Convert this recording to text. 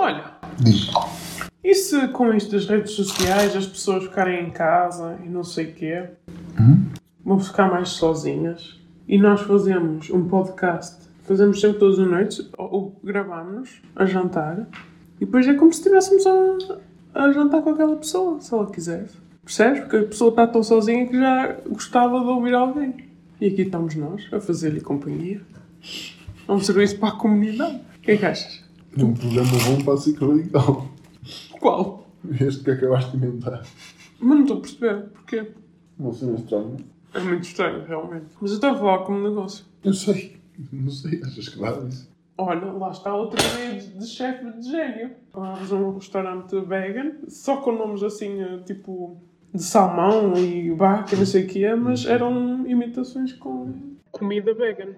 Olha, Diz. e se com isto das redes sociais as pessoas ficarem em casa e não sei o quê, vão ficar mais sozinhas e nós fazemos um podcast, fazemos sempre todas as noites, ou, ou gravamos a jantar e depois é como se estivéssemos a, a jantar com aquela pessoa, se ela quisesse. Percebes? Porque a pessoa está tão sozinha que já gostava de ouvir alguém. E aqui estamos nós a fazer-lhe companhia. É um serviço para a comunidade. O que é que achas? É um programa bom para a psicológica. Qual? Este que acabaste de inventar. Mas não estou a perceber. Porquê? Não sei, mas estranho. É muito estranho, realmente. Mas eu estou a falar como negócio. Eu sei. Não sei. Achas que dá isso? Olha, lá está outra ideia de, de chefe de gênio. Vamos a um restaurante vegan, só com nomes assim, eh, tipo, de salmão e vaca, não sei o quê, mas eram imitações com comida vegan.